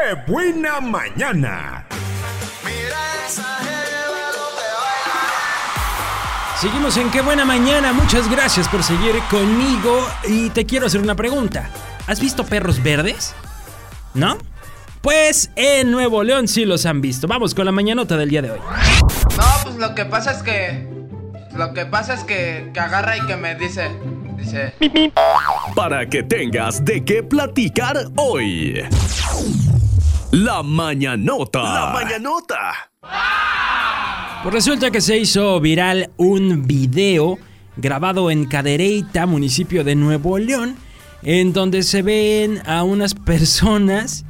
¡Qué buena mañana! Seguimos en Qué buena mañana. Muchas gracias por seguir conmigo. Y te quiero hacer una pregunta. ¿Has visto perros verdes? ¿No? Pues en Nuevo León sí los han visto. Vamos con la mañanota del día de hoy. No, pues lo que pasa es que. Lo que pasa es que, que agarra y que me dice. Dice. Para que tengas de qué platicar hoy. La mañanota. La mañanota. Pues resulta que se hizo viral un video grabado en Cadereyta, municipio de Nuevo León, en donde se ven a unas personas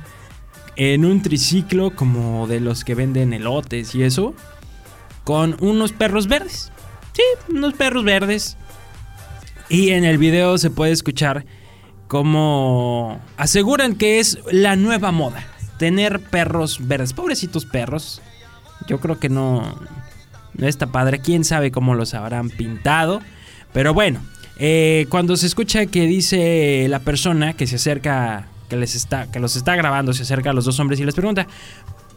en un triciclo como de los que venden elotes y eso, con unos perros verdes. Sí, unos perros verdes. Y en el video se puede escuchar como aseguran que es la nueva moda, tener perros verdes. Pobrecitos perros. Yo creo que no, no está padre. Quién sabe cómo los habrán pintado. Pero bueno, eh, cuando se escucha que dice la persona que se acerca, que les está, que los está grabando, se acerca a los dos hombres y les pregunta,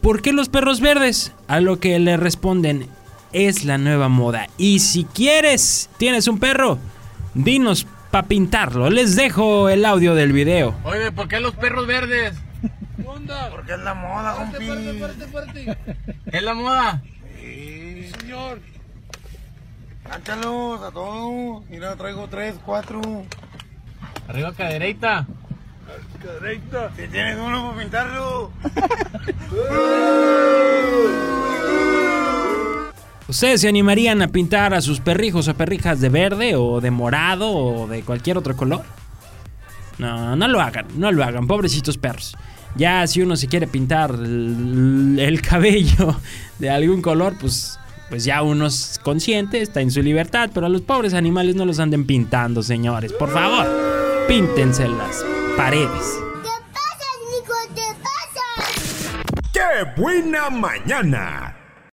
¿por qué los perros verdes? A lo que le responden, es la nueva moda. Y si quieres, tienes un perro, dinos para pintarlo. Les dejo el audio del video. Oye, ¿por qué los perros verdes? Porque es la moda, compi. ¿Es la moda? Sí, señor. Cántalos a todos. Mira, traigo tres, cuatro. Arriba cadereita. Si tienes uno para pintarlo. ¿Ustedes se animarían a pintar a sus perrijos o perrijas de verde o de morado o de cualquier otro color? No, no lo hagan, no lo hagan, pobrecitos perros. Ya si uno se quiere pintar el, el cabello de algún color, pues, pues ya uno es consciente, está en su libertad, pero a los pobres animales no los anden pintando, señores. Por favor, píntense las paredes. ¡Qué buena mañana!